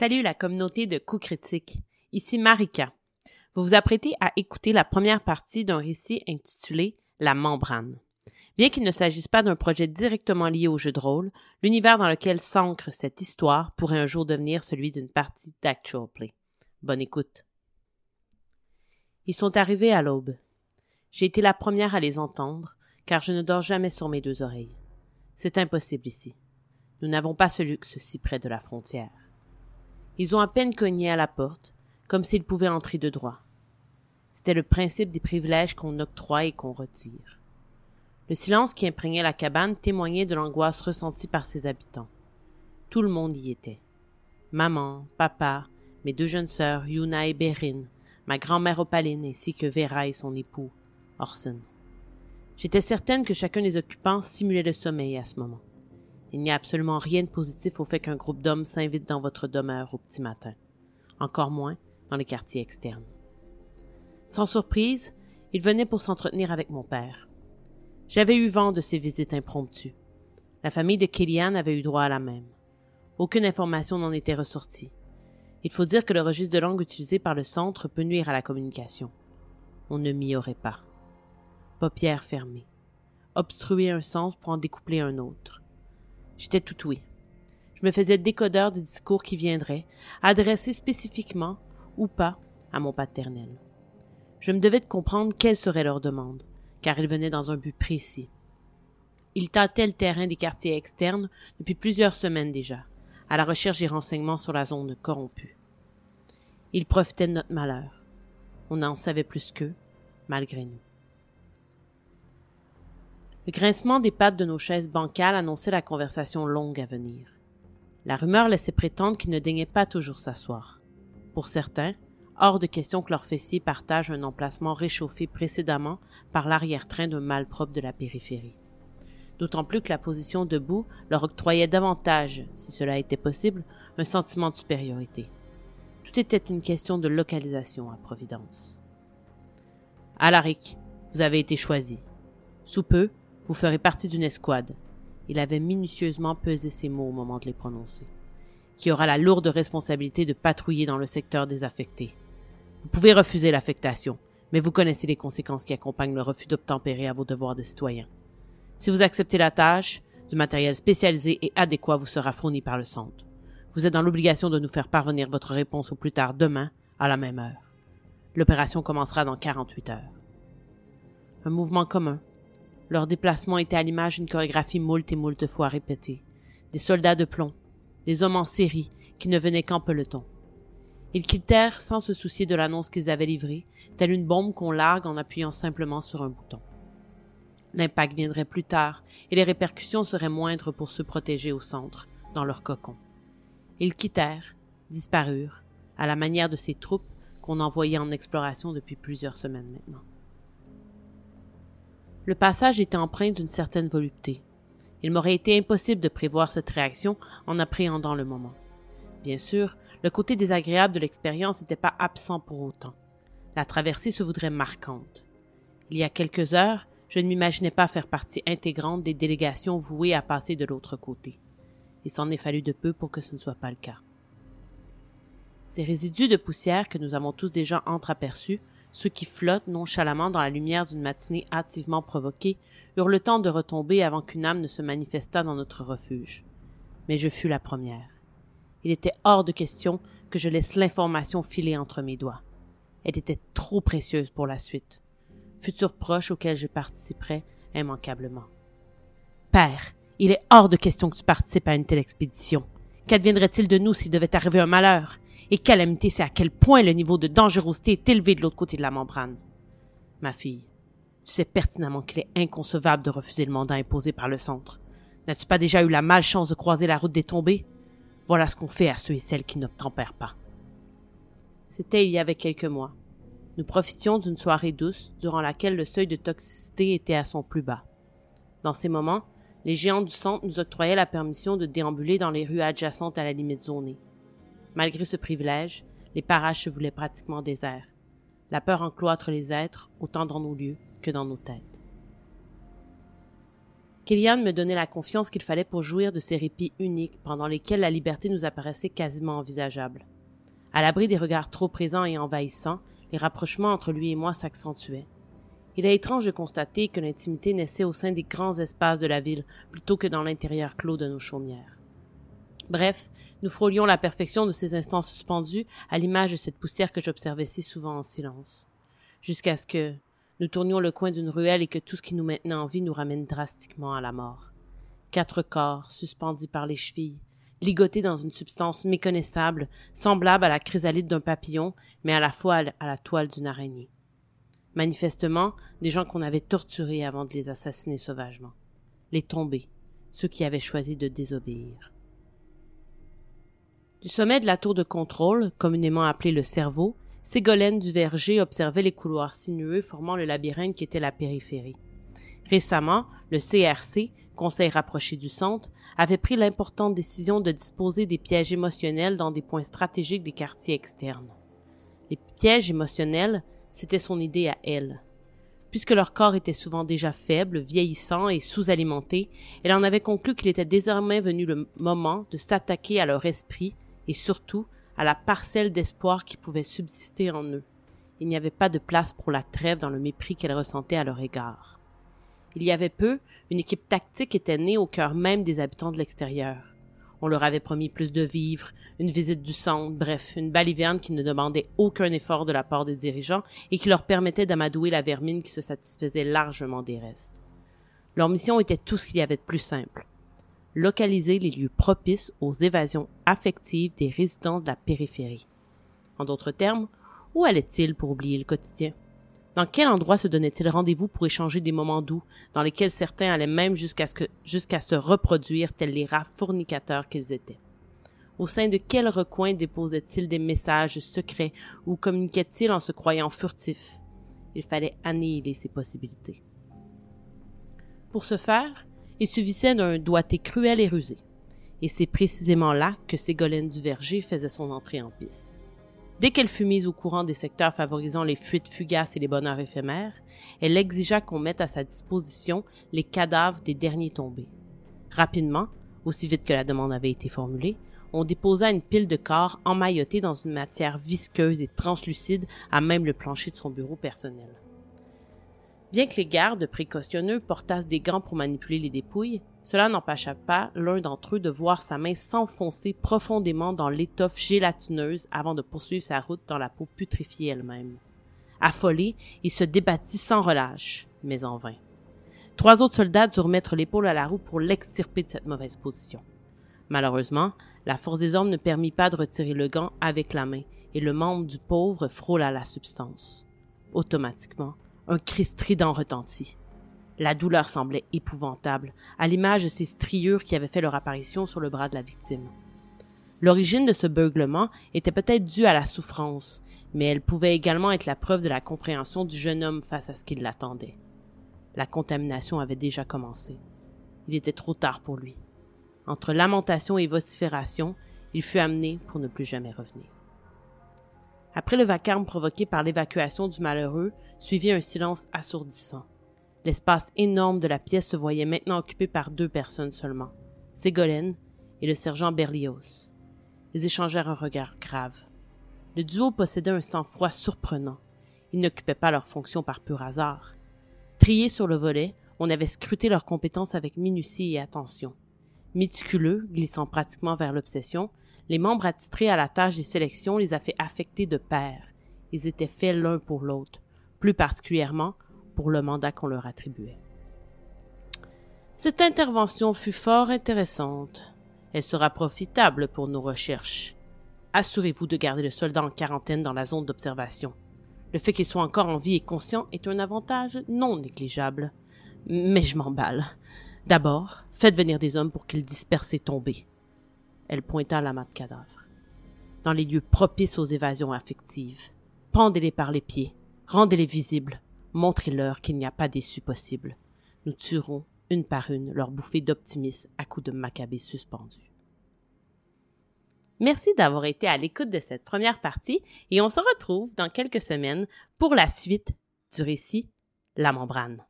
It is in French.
Salut la communauté de coups critiques. Ici Marika. Vous vous apprêtez à écouter la première partie d'un récit intitulé La membrane. Bien qu'il ne s'agisse pas d'un projet directement lié au jeu de rôle, l'univers dans lequel s'ancre cette histoire pourrait un jour devenir celui d'une partie d'actual play. Bonne écoute. Ils sont arrivés à l'aube. J'ai été la première à les entendre, car je ne dors jamais sur mes deux oreilles. C'est impossible ici. Nous n'avons pas ce luxe si près de la frontière. Ils ont à peine cogné à la porte, comme s'ils pouvaient entrer de droit. C'était le principe des privilèges qu'on octroie et qu'on retire. Le silence qui imprégnait la cabane témoignait de l'angoisse ressentie par ses habitants. Tout le monde y était. Maman, papa, mes deux jeunes sœurs, Yuna et Berin, ma grand-mère Opaline ainsi que Vera et son époux, Orson. J'étais certaine que chacun des occupants simulait le sommeil à ce moment. Il n'y a absolument rien de positif au fait qu'un groupe d'hommes s'invite dans votre demeure au petit matin. Encore moins dans les quartiers externes. Sans surprise, ils venaient pour s'entretenir avec mon père. J'avais eu vent de ces visites impromptues. La famille de Kellyanne avait eu droit à la même. Aucune information n'en était ressortie. Il faut dire que le registre de langue utilisé par le centre peut nuire à la communication. On ne m'y aurait pas. Paupières fermées. Obstruer un sens pour en découpler un autre. J'étais tout oui. Je me faisais décodeur des discours qui viendraient, adressés spécifiquement, ou pas, à mon paternel. Je me devais de comprendre quelle serait leur demande, car ils venaient dans un but précis. Ils tâtaient le terrain des quartiers externes depuis plusieurs semaines déjà, à la recherche des renseignements sur la zone corrompue. Ils profitaient de notre malheur. On en savait plus qu'eux, malgré nous. Le grincement des pattes de nos chaises bancales annonçait la conversation longue à venir. La rumeur laissait prétendre qu'ils ne daignaient pas toujours s'asseoir. Pour certains, hors de question que leurs fessiers partagent un emplacement réchauffé précédemment par l'arrière-train d'un malpropre de la périphérie. D'autant plus que la position debout leur octroyait davantage, si cela était possible, un sentiment de supériorité. Tout était une question de localisation à Providence. Alaric, vous avez été choisi. Sous peu, vous ferez partie d'une escouade. Il avait minutieusement pesé ses mots au moment de les prononcer. Qui aura la lourde responsabilité de patrouiller dans le secteur désaffecté. Vous pouvez refuser l'affectation, mais vous connaissez les conséquences qui accompagnent le refus d'obtempérer à vos devoirs de citoyen. Si vous acceptez la tâche, du matériel spécialisé et adéquat vous sera fourni par le centre. Vous êtes dans l'obligation de nous faire parvenir votre réponse au plus tard demain, à la même heure. L'opération commencera dans 48 heures. Un mouvement commun, leur déplacement était à l'image d'une chorégraphie moult et moult fois répétée. Des soldats de plomb, des hommes en série qui ne venaient qu'en peloton. Ils quittèrent sans se soucier de l'annonce qu'ils avaient livrée, telle une bombe qu'on largue en appuyant simplement sur un bouton. L'impact viendrait plus tard et les répercussions seraient moindres pour se protéger au centre, dans leur cocon. Ils quittèrent, disparurent, à la manière de ces troupes qu'on envoyait en exploration depuis plusieurs semaines maintenant. Le passage était empreint d'une certaine volupté. Il m'aurait été impossible de prévoir cette réaction en appréhendant le moment. Bien sûr, le côté désagréable de l'expérience n'était pas absent pour autant. La traversée se voudrait marquante. Il y a quelques heures, je ne m'imaginais pas faire partie intégrante des délégations vouées à passer de l'autre côté. Il s'en est fallu de peu pour que ce ne soit pas le cas. Ces résidus de poussière que nous avons tous déjà entreaperçus ceux qui flottent nonchalamment dans la lumière d'une matinée hâtivement provoquée eurent le temps de retomber avant qu'une âme ne se manifestât dans notre refuge. Mais je fus la première. Il était hors de question que je laisse l'information filer entre mes doigts. Elle était trop précieuse pour la suite. Futur proche auquel je participerais immanquablement. Père, il est hors de question que tu participes à une telle expédition. Qu'adviendrait-il de nous s'il devait arriver un malheur? Et calamité, c'est à quel point le niveau de dangerosité est élevé de l'autre côté de la membrane. Ma fille, tu sais pertinemment qu'il est inconcevable de refuser le mandat imposé par le centre. N'as-tu pas déjà eu la malchance de croiser la route des tombés? Voilà ce qu'on fait à ceux et celles qui n'obtempèrent pas. C'était il y avait quelques mois. Nous profitions d'une soirée douce durant laquelle le seuil de toxicité était à son plus bas. Dans ces moments, les géants du centre nous octroyaient la permission de déambuler dans les rues adjacentes à la limite zonée. Malgré ce privilège, les parages se voulaient pratiquement déserts. La peur encloître les êtres autant dans nos lieux que dans nos têtes. Kellyanne me donnait la confiance qu'il fallait pour jouir de ces répits uniques pendant lesquels la liberté nous apparaissait quasiment envisageable. À l'abri des regards trop présents et envahissants, les rapprochements entre lui et moi s'accentuaient. Il est étrange de constater que l'intimité naissait au sein des grands espaces de la ville plutôt que dans l'intérieur clos de nos chaumières. Bref, nous frôlions la perfection de ces instants suspendus à l'image de cette poussière que j'observais si souvent en silence. Jusqu'à ce que nous tournions le coin d'une ruelle et que tout ce qui nous maintenait en vie nous ramène drastiquement à la mort. Quatre corps, suspendus par les chevilles, ligotés dans une substance méconnaissable, semblable à la chrysalide d'un papillon, mais à la fois à la toile d'une araignée. Manifestement, des gens qu'on avait torturés avant de les assassiner sauvagement. Les tombés, ceux qui avaient choisi de désobéir. Du sommet de la tour de contrôle, communément appelée le cerveau, Ségolène du Verger observait les couloirs sinueux formant le labyrinthe qui était la périphérie. Récemment, le CRC, Conseil rapproché du centre, avait pris l'importante décision de disposer des pièges émotionnels dans des points stratégiques des quartiers externes. Les pièges émotionnels, c'était son idée à elle. Puisque leur corps était souvent déjà faible, vieillissant et sous-alimenté, elle en avait conclu qu'il était désormais venu le moment de s'attaquer à leur esprit et surtout à la parcelle d'espoir qui pouvait subsister en eux. Il n'y avait pas de place pour la trêve dans le mépris qu'elle ressentait à leur égard. Il y avait peu, une équipe tactique était née au cœur même des habitants de l'extérieur. On leur avait promis plus de vivres, une visite du centre, bref, une baliverne qui ne demandait aucun effort de la part des dirigeants et qui leur permettait d'amadouer la vermine qui se satisfaisait largement des restes. Leur mission était tout ce qu'il y avait de plus simple localiser les lieux propices aux évasions affectives des résidents de la périphérie. En d'autres termes, où allaient-ils pour oublier le quotidien? Dans quel endroit se donnaient-ils rendez-vous pour échanger des moments doux, dans lesquels certains allaient même jusqu'à se reproduire tels les rats fournicateurs qu'ils étaient? Au sein de quel recoin déposaient-ils des messages secrets ou communiquaient-ils en se croyant furtifs? Il fallait annihiler ces possibilités. Pour ce faire, il suffisait d'un doigté cruel et rusé. Et c'est précisément là que Ségolène du Verger faisait son entrée en piste. Dès qu'elle fut mise au courant des secteurs favorisant les fuites fugaces et les bonheurs éphémères, elle exigea qu'on mette à sa disposition les cadavres des derniers tombés. Rapidement, aussi vite que la demande avait été formulée, on déposa une pile de corps emmaillotés dans une matière visqueuse et translucide à même le plancher de son bureau personnel. Bien que les gardes précautionneux portassent des gants pour manipuler les dépouilles, cela n'empêcha pas l'un d'entre eux de voir sa main s'enfoncer profondément dans l'étoffe gélatineuse avant de poursuivre sa route dans la peau putréfiée elle-même. Affolé, il se débattit sans relâche, mais en vain. Trois autres soldats durent mettre l'épaule à la roue pour l'extirper de cette mauvaise position. Malheureusement, la force des hommes ne permit pas de retirer le gant avec la main, et le membre du pauvre frôla la substance. Automatiquement, un cri strident retentit. La douleur semblait épouvantable, à l'image de ces striures qui avaient fait leur apparition sur le bras de la victime. L'origine de ce beuglement était peut-être due à la souffrance, mais elle pouvait également être la preuve de la compréhension du jeune homme face à ce qui l'attendait. La contamination avait déjà commencé. Il était trop tard pour lui. Entre lamentation et vocifération, il fut amené pour ne plus jamais revenir. Après le vacarme provoqué par l'évacuation du malheureux, suivit un silence assourdissant. L'espace énorme de la pièce se voyait maintenant occupé par deux personnes seulement, Ségolène et le sergent Berlioz. Ils échangèrent un regard grave. Le duo possédait un sang-froid surprenant. Ils n'occupaient pas leur fonction par pur hasard. Triés sur le volet, on avait scruté leurs compétences avec minutie et attention. Méticuleux, glissant pratiquement vers l'obsession, les membres attitrés à la tâche des sélections les a fait affecter de pair. Ils étaient faits l'un pour l'autre, plus particulièrement pour le mandat qu'on leur attribuait. Cette intervention fut fort intéressante. Elle sera profitable pour nos recherches. Assurez-vous de garder le soldat en quarantaine dans la zone d'observation. Le fait qu'il soit encore en vie et conscient est un avantage non négligeable. Mais je m'emballe. D'abord, faites venir des hommes pour qu'ils dispersent ces tombés. Elle pointa à l'amas de cadavres. Dans les lieux propices aux évasions affectives. Pendez-les par les pieds. Rendez-les visibles. Montrez-leur qu'il n'y a pas d'issue possible. Nous tuerons, une par une, leur bouffée d'optimisme à coups de macabées suspendus. Merci d'avoir été à l'écoute de cette première partie et on se retrouve dans quelques semaines pour la suite du récit La membrane.